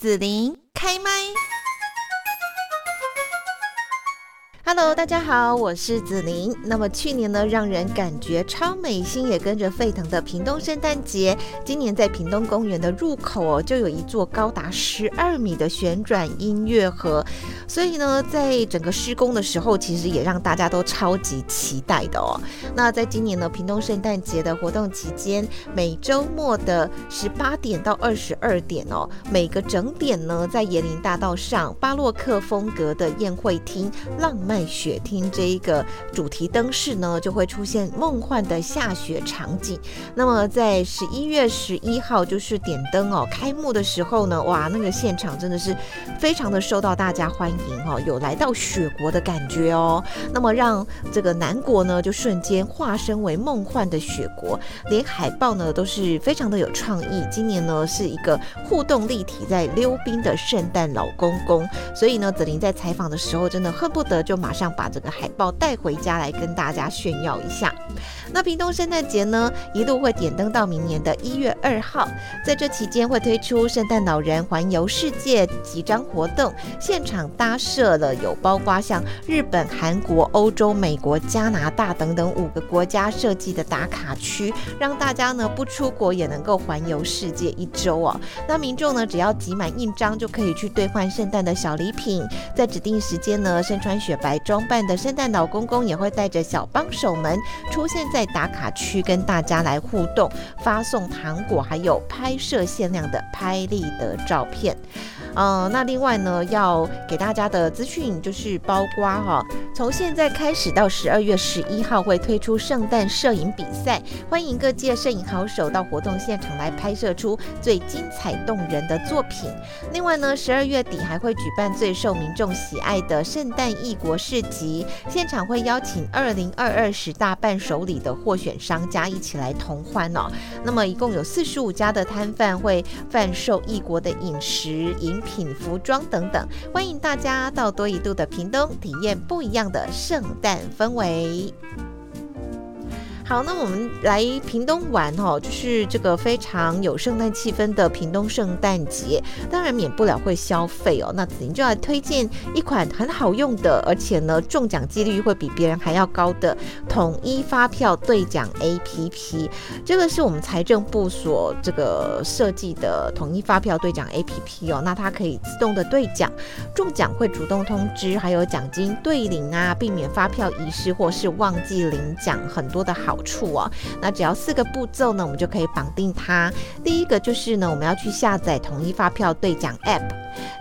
子琳开麦。Hello，大家好，我是子琳。那么去年呢，让人感觉超美，心也跟着沸腾的屏东圣诞节，今年在屏东公园的入口哦，就有一座高达十二米的旋转音乐盒。所以呢，在整个施工的时候，其实也让大家都超级期待的哦。那在今年呢，屏东圣诞节的活动期间，每周末的十八点到二十二点哦，每个整点呢，在椰林大道上巴洛克风格的宴会厅浪漫。雪厅这一个主题灯饰呢，就会出现梦幻的下雪场景。那么在十一月十一号就是点灯哦，开幕的时候呢，哇，那个现场真的是非常的受到大家欢迎哦，有来到雪国的感觉哦。那么让这个南国呢，就瞬间化身为梦幻的雪国，连海报呢都是非常的有创意。今年呢是一个互动立体在溜冰的圣诞老公公，所以呢，子琳在采访的时候真的恨不得就马。马上把这个海报带回家来跟大家炫耀一下。那屏东圣诞节呢，一路会点灯到明年的一月二号，在这期间会推出圣诞老人环游世界几张活动，现场搭设了有包括像日本、韩国、欧洲、美国、加拿大等等五个国家设计的打卡区，让大家呢不出国也能够环游世界一周哦。那民众呢，只要集满印章就可以去兑换圣诞的小礼品，在指定时间呢，身穿雪白。装扮的圣诞老公公也会带着小帮手们出现在打卡区，跟大家来互动，发送糖果，还有拍摄限量的拍立得照片。嗯，那另外呢，要给大家的资讯就是包括哈，从现在开始到十二月十一号会推出圣诞摄影比赛，欢迎各界摄影好手到活动现场来拍摄出最精彩动人的作品。另外呢，十二月底还会举办最受民众喜爱的圣诞异国市集，现场会邀请二零二二十大伴手礼的获选商家一起来同欢哦。那么一共有四十五家的摊贩会贩售异国的饮食饮。品服装等等，欢迎大家到多一度的屏东体验不一样的圣诞氛围。好，那我们来屏东玩哦，就是这个非常有圣诞气氛的屏东圣诞节，当然免不了会消费哦。那子宁就要推荐一款很好用的，而且呢中奖几率会比别人还要高的统一发票兑奖 APP。这个是我们财政部所这个设计的统一发票兑奖 APP 哦。那它可以自动的兑奖，中奖会主动通知，还有奖金兑领啊，避免发票遗失或是忘记领奖，很多的好。处哦，那只要四个步骤呢，我们就可以绑定它。第一个就是呢，我们要去下载统一发票兑奖 App；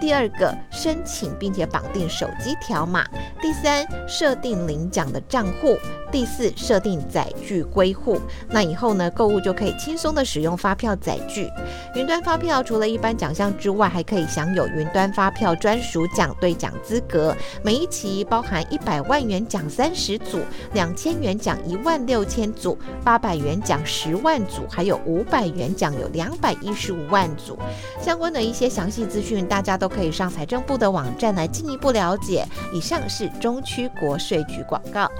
第二个，申请并且绑定手机条码；第三，设定领奖的账户。第四，设定载具归户，那以后呢，购物就可以轻松的使用发票载具。云端发票除了一般奖项之外，还可以享有云端发票专属奖兑奖资格。每一期包含一百万元奖三十组，两千元奖一万六千组，八百元奖十万组，还有五百元奖有两百一十五万组。相关的一些详细资讯，大家都可以上财政部的网站来进一步了解。以上是中区国税局广告。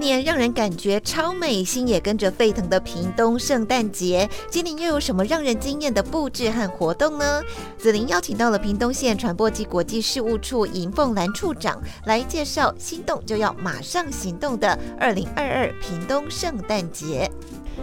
年让人感觉超美，心也跟着沸腾的屏东圣诞节，今年又有什么让人惊艳的布置和活动呢？紫琳邀请到了屏东县传播及国际事务处尹凤兰处长来介绍心动就要马上行动的二零二二屏东圣诞节。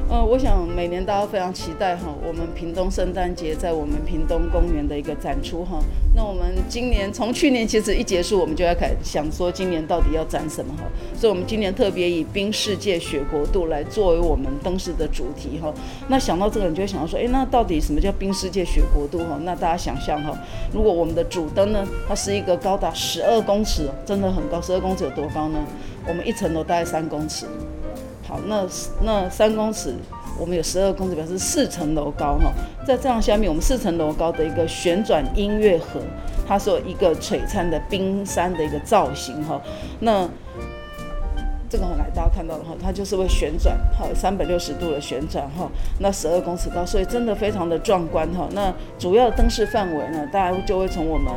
呃，我想每年大家非常期待哈，我们屏东圣诞节在我们屏东公园的一个展出哈。那我们今年从去年其实一结束，我们就要开想说今年到底要展什么哈。所以，我们今年特别以冰世界雪国度来作为我们灯饰的主题哈。那想到这个，你就会想到说，哎，那到底什么叫冰世界雪国度哈？那大家想象哈，如果我们的主灯呢，它是一个高达十二公尺，真的很高，十二公尺有多高呢？我们一层楼大概三公尺。好，那那三公尺，我们有十二公尺，表示四层楼高哈。在这样下面，我们四层楼高的一个旋转音乐盒，它是一个璀璨的冰山的一个造型哈。那这个很来大家看到的哈，它就是会旋转，哈，三百六十度的旋转哈，那十二公尺高，所以真的非常的壮观哈。那主要的灯饰范围呢，大家就会从我们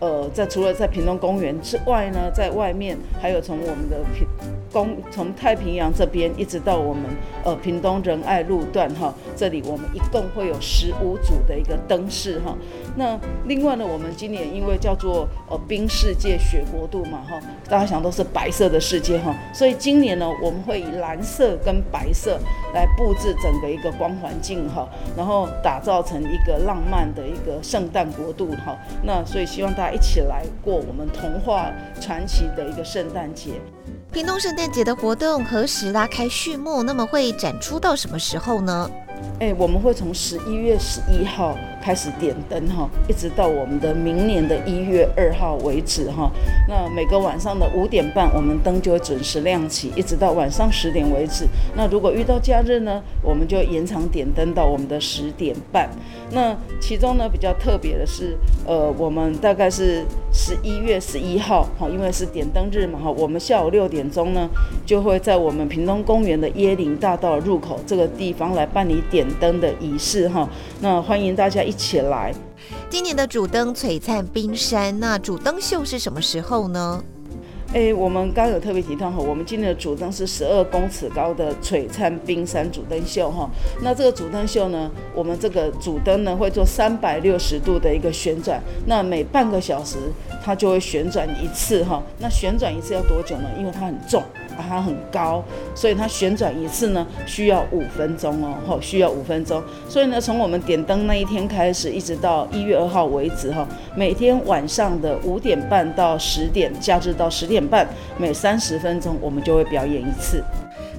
呃，在除了在屏东公园之外呢，在外面还有从我们的屏。公从太平洋这边一直到我们呃屏东仁爱路段哈，这里我们一共会有十五组的一个灯饰哈。那另外呢，我们今年因为叫做呃冰世界雪国度嘛哈，大家想都是白色的世界哈，所以今年呢，我们会以蓝色跟白色来布置整个一个光环境哈，然后打造成一个浪漫的一个圣诞国度哈。那所以希望大家一起来过我们童话传奇的一个圣诞节。屏东圣诞节的活动何时拉开序幕？那么会展出到什么时候呢？哎，我们会从十一月十一号开始点灯哈，一直到我们的明年的一月二号为止哈。那每个晚上的五点半，我们灯就会准时亮起，一直到晚上十点为止。那如果遇到假日呢，我们就延长点灯到我们的十点半。那其中呢比较特别的是，呃，我们大概是十一月十一号哈，因为是点灯日嘛哈，我们下午六点钟呢就会在我们屏东公园的椰林大道入口这个地方来办理点。灯的仪式哈，那欢迎大家一起来。今年的主灯璀璨冰山，那主灯秀是什么时候呢？哎，我们刚有特别提到哈，我们今年的主灯是十二公尺高的璀璨冰山主灯秀哈。那这个主灯秀呢，我们这个主灯呢会做三百六十度的一个旋转，那每半个小时它就会旋转一次哈。那旋转一次要多久呢？因为它很重。它很高，所以它旋转一次呢需要五分钟哦，吼，需要五分钟。所以呢，从我们点灯那一天开始，一直到一月二号为止，哈，每天晚上的五点半到十点，假日到十点半，每三十分钟我们就会表演一次。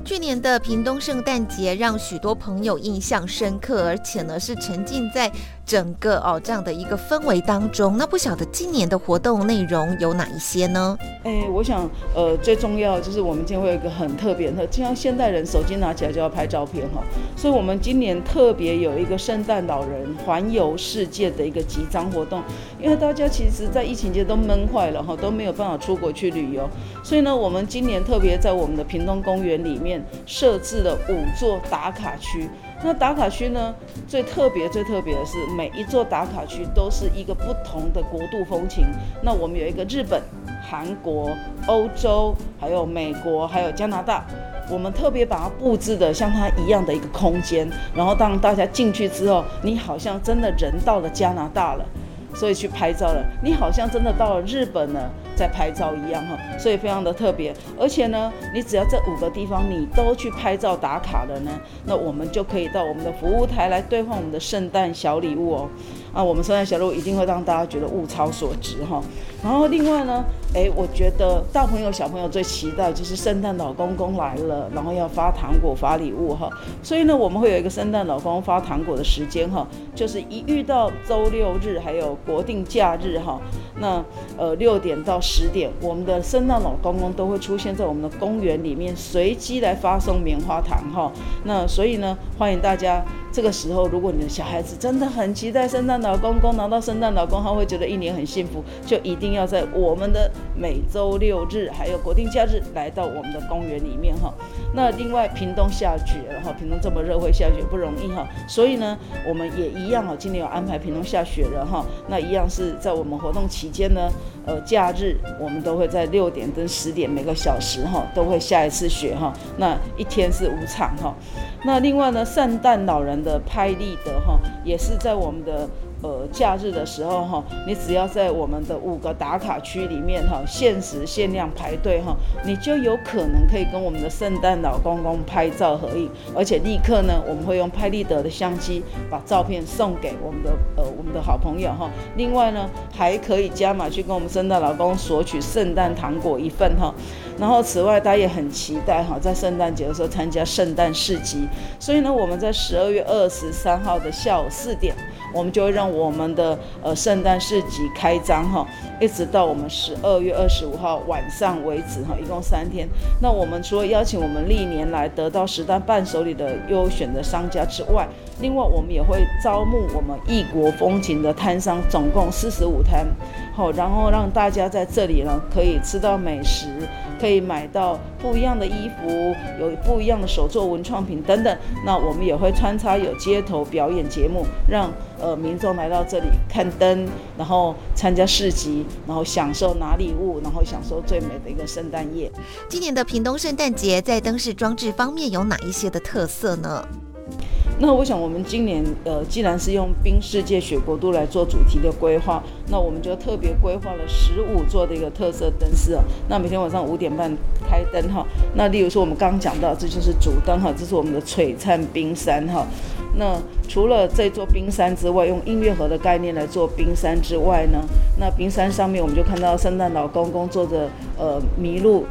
去年的屏东圣诞节让许多朋友印象深刻，而且呢是沉浸在整个哦这样的一个氛围当中。那不晓得今年的活动内容有哪一些呢？哎，我想呃最重要就是我们今天会有一个很特别的，就像现代人手机拿起来就要拍照片哈，所以我们今年特别有一个圣诞老人环游世界的一个集章活动。因为大家其实，在疫情节都闷坏了哈，都没有办法出国去旅游，所以呢，我们今年特别在我们的屏东公园里面。设置了五座打卡区，那打卡区呢，最特别、最特别的是，每一座打卡区都是一个不同的国度风情。那我们有一个日本、韩国、欧洲，还有美国，还有加拿大，我们特别把它布置的像它一样的一个空间，然后当大家进去之后，你好像真的人到了加拿大了，所以去拍照了，你好像真的到了日本了。在拍照一样哈，所以非常的特别，而且呢，你只要这五个地方你都去拍照打卡了呢，那我们就可以到我们的服务台来兑换我们的圣诞小礼物哦。啊，我们圣诞小礼物一定会让大家觉得物超所值哈。然后另外呢，哎，我觉得大朋友小朋友最期待就是圣诞老公公来了，然后要发糖果发礼物哈。所以呢，我们会有一个圣诞老公发糖果的时间哈，就是一遇到周六日还有国定假日哈，那呃六点到十点，我们的圣诞老公公都会出现在我们的公园里面，随机来发送棉花糖哈。那所以呢，欢迎大家。这个时候，如果你的小孩子真的很期待圣诞老公公拿到圣诞老公，他会觉得一年很幸福，就一定要在我们的每周六日还有国定假日来到我们的公园里面哈。那另外，屏东下雪了哈，屏东这么热会下雪不容易哈，所以呢，我们也一样哈，今年有安排屏东下雪了哈。那一样是在我们活动期间呢，呃，假日我们都会在六点跟十点每个小时哈都会下一次雪哈。那一天是五场哈。那另外呢，圣诞老人的拍立得哈，也是在我们的。呃，假日的时候哈，你只要在我们的五个打卡区里面哈，限时限量排队哈，你就有可能可以跟我们的圣诞老公公拍照合影，而且立刻呢，我们会用拍立得的相机把照片送给我们的呃我们的好朋友哈。另外呢，还可以加码去跟我们圣诞老公索取圣诞糖果一份哈。然后此外，他也很期待哈，在圣诞节的时候参加圣诞市集。所以呢，我们在十二月二十三号的下午四点。我们就会让我们的呃圣诞市集开张哈，一直到我们十二月二十五号晚上为止哈，一共三天。那我们除了邀请我们历年来得到十单伴手礼的优选的商家之外，另外我们也会招募我们异国风情的摊商，总共四十五摊，好，然后让大家在这里呢可以吃到美食。可以买到不一样的衣服，有不一样的手作文创品等等。那我们也会穿插有街头表演节目，让呃民众来到这里看灯，然后参加市集，然后享受拿礼物，然后享受最美的一个圣诞夜。今年的屏东圣诞节在灯饰装置方面有哪一些的特色呢？那我想，我们今年呃，既然是用冰世界雪国度来做主题的规划，那我们就特别规划了十五座的一个特色灯饰哦。那每天晚上五点半开灯哈。那例如说，我们刚刚讲到，这就是主灯哈，这是我们的璀璨冰山哈。那除了这座冰山之外，用音乐盒的概念来做冰山之外呢，那冰山上面我们就看到圣诞老公公坐着呃麋鹿。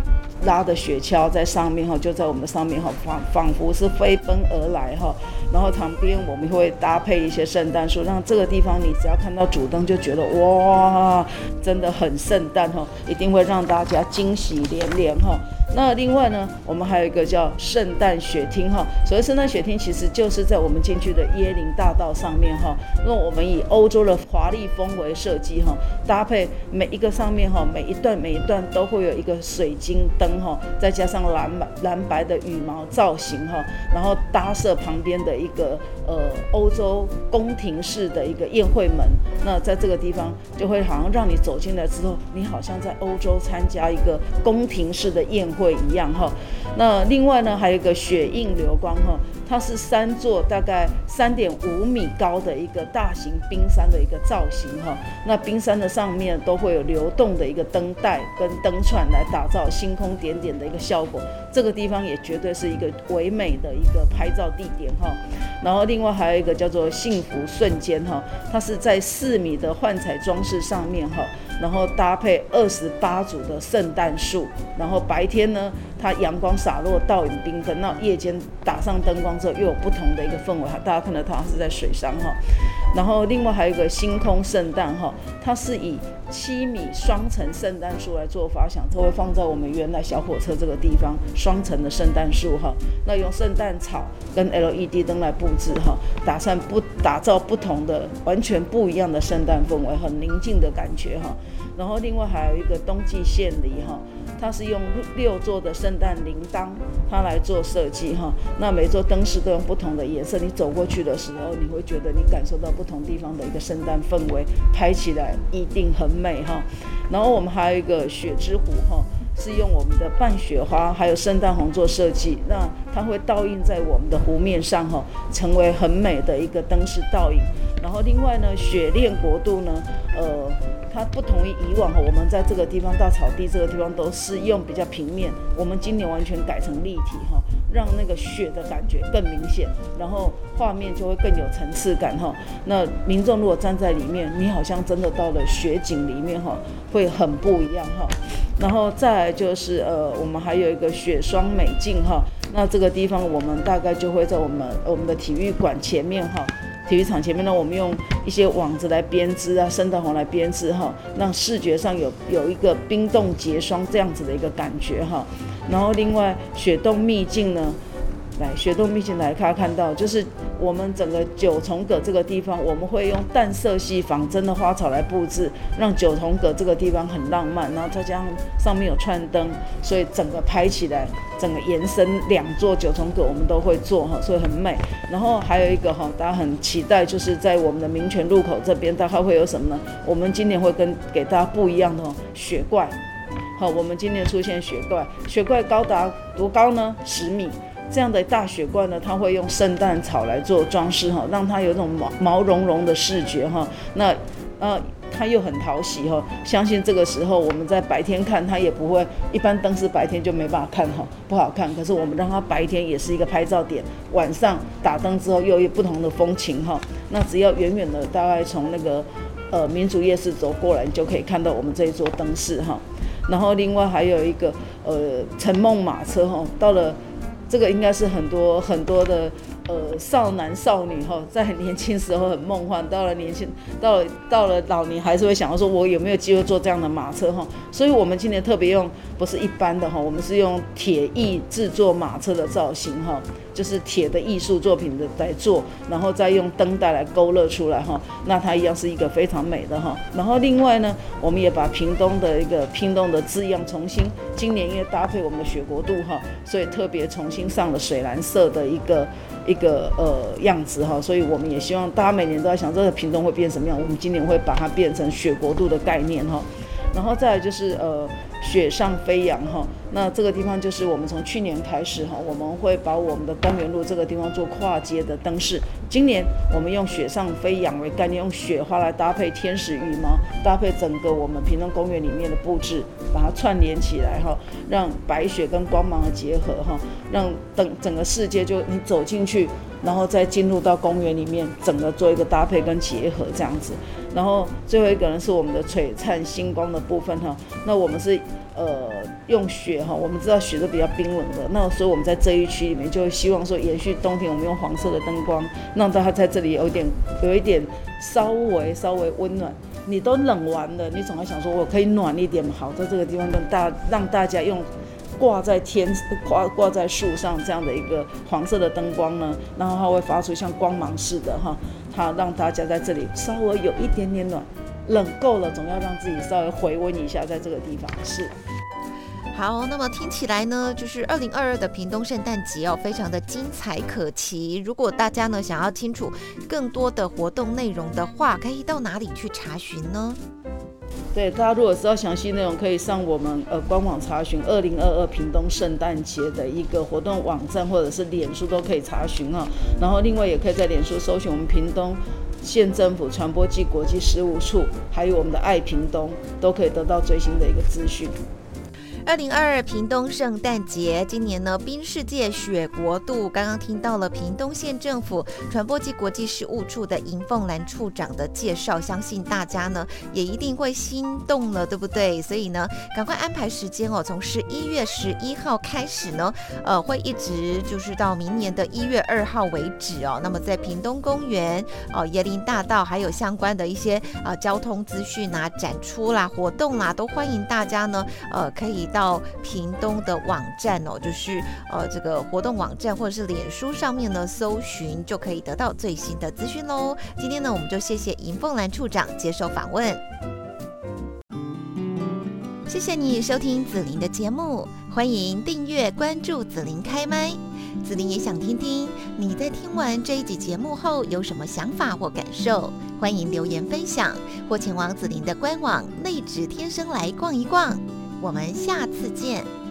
拉的雪橇在上面哈，就在我们的上面哈，仿仿佛是飞奔而来哈。然后旁边我们会搭配一些圣诞树，让这个地方你只要看到主灯就觉得哇，真的很圣诞哈，一定会让大家惊喜连连哈。那另外呢，我们还有一个叫圣诞雪厅哈。所谓圣诞雪厅，其实就是在我们进去的椰林大道上面哈。那我们以欧洲的华丽风为设计哈，搭配每一个上面哈，每一段每一段都会有一个水晶灯哈，再加上蓝蓝白的羽毛造型哈，然后搭设旁边的一个呃欧洲宫廷式的一个宴会门。那在这个地方就会好像让你走进来之后，你好像在欧洲参加一个宫廷式的宴会。会一样哈，那另外呢，还有一个雪映流光哈，它是三座大概三点五米高的一个大型冰山的一个造型哈。那冰山的上面都会有流动的一个灯带跟灯串来打造星空点点的一个效果。这个地方也绝对是一个唯美的一个拍照地点哈。然后另外还有一个叫做幸福瞬间哈，它是在四米的幻彩装饰上面哈。然后搭配二十八组的圣诞树，然后白天呢，它阳光洒落，倒影缤纷；那夜间打上灯光之后，又有不同的一个氛围哈。大家看到它是在水上哈。然后另外还有一个星空圣诞哈，它是以七米双层圣诞树来做发想，它会放在我们原来小火车这个地方，双层的圣诞树哈。那用圣诞草跟 LED 灯来布置哈，打算不打造不同的、完全不一样的圣诞氛围，很宁静的感觉哈。然后另外还有一个冬季献礼哈，它是用六座的圣诞铃铛，它来做设计哈。那每座灯饰都用不同的颜色，你走过去的时候，你会觉得你感受到不同地方的一个圣诞氛围，拍起来一定很美哈。然后我们还有一个雪之湖哈。是用我们的半雪花还有圣诞红做设计，那它会倒映在我们的湖面上哈，成为很美的一个灯饰倒影。然后另外呢，雪恋国度呢，呃，它不同于以往哈，我们在这个地方大草地这个地方都是用比较平面，我们今年完全改成立体哈。让那个雪的感觉更明显，然后画面就会更有层次感哈。那民众如果站在里面，你好像真的到了雪景里面哈，会很不一样哈。然后再来就是呃，我们还有一个雪霜美境哈。那这个地方我们大概就会在我们我们的体育馆前面哈，体育场前面呢，我们用一些网子来编织啊，生的红来编织哈，让视觉上有有一个冰冻结霜这样子的一个感觉哈。然后另外雪洞秘境呢，来雪洞秘境来看看到，就是我们整个九重阁这个地方，我们会用淡色系仿真的花草来布置，让九重阁这个地方很浪漫。然后再加上上面有串灯，所以整个拍起来，整个延伸两座九重阁我们都会做哈，所以很美。然后还有一个哈，大家很期待，就是在我们的民权路口这边，大概会有什么呢？我们今年会跟给大家不一样的雪怪。好，我们今年出现雪怪，雪怪高达多高呢？十米，这样的大雪怪呢，它会用圣诞草来做装饰，哈，让它有种毛毛茸茸的视觉，哈，那，呃，它又很讨喜，哈，相信这个时候我们在白天看它也不会，一般灯饰白天就没办法看，哈，不好看，可是我们让它白天也是一个拍照点，晚上打灯之后又有不同的风情，哈，那只要远远的大概从那个，呃，民族夜市走过来，你就可以看到我们这一座灯饰，哈。然后另外还有一个呃，乘梦马车哈，到了这个应该是很多很多的呃少男少女哈，在很年轻时候很梦幻，到了年轻 到了到了老年还是会想要说，我有没有机会坐这样的马车哈？所以我们今年特别用不是一般的哈，我们是用铁艺制作马车的造型哈。就是铁的艺术作品的来做，然后再用灯带来勾勒出来哈，那它一样是一个非常美的哈。然后另外呢，我们也把屏东的一个屏东的字样重新，今年因为搭配我们的雪国度哈，所以特别重新上了水蓝色的一个一一个呃样子哈。所以我们也希望大家每年都在想这个品种会变什么样，我们今年会把它变成雪国度的概念哈。然后再来就是呃。雪上飞扬哈，那这个地方就是我们从去年开始哈，我们会把我们的公园路这个地方做跨街的灯饰。今年我们用雪上飞扬为概念，用雪花来搭配天使羽毛，搭配整个我们平东公园里面的布置，把它串联起来哈，让白雪跟光芒的结合哈，让等整个世界就你走进去，然后再进入到公园里面，整个做一个搭配跟结合这样子。然后最后一个呢是我们的璀璨星光的部分哈，那我们是呃用雪哈，我们知道雪是比较冰冷的，那所以我们在这一区里面就希望说延续冬天，我们用黄色的灯光，让大家在这里有一点有一点稍微稍微温暖。你都冷完了，你总要想说我可以暖一点好，在这个地方跟大让大家用挂在天挂挂在树上这样的一个黄色的灯光呢，然后它会发出像光芒似的哈。它让大家在这里稍微有一点点暖，冷够了，总要让自己稍微回温一下，在这个地方是。好，那么听起来呢，就是二零二二的屏东圣诞节哦，非常的精彩可期。如果大家呢想要清楚更多的活动内容的话，可以到哪里去查询呢？对，大家如果知道详细内容，可以上我们呃官网查询二零二二屏东圣诞节的一个活动网站，或者是脸书都可以查询啊。然后另外也可以在脸书搜寻我们屏东县政府传播暨国际事务处，还有我们的爱平东，都可以得到最新的一个资讯。二零二二屏东圣诞节，今年呢冰世界雪国度，刚刚听到了屏东县政府传播及国际事务处的银凤兰处长的介绍，相信大家呢也一定会心动了，对不对？所以呢，赶快安排时间哦，从十一月十一号开始呢，呃，会一直就是到明年的一月二号为止哦。那么在屏东公园、哦椰林大道，还有相关的一些啊交通资讯啊、展出啦、活动啦，都欢迎大家呢，呃，可以。到屏东的网站哦，就是呃这个活动网站或者是脸书上面呢，搜寻就可以得到最新的资讯喽。今天呢，我们就谢谢银凤兰处长接受访问，谢谢你收听紫琳的节目，欢迎订阅关注紫琳开麦。紫琳也想听听你在听完这一集节目后有什么想法或感受，欢迎留言分享或前往紫琳的官网内指天生来逛一逛。我们下次见。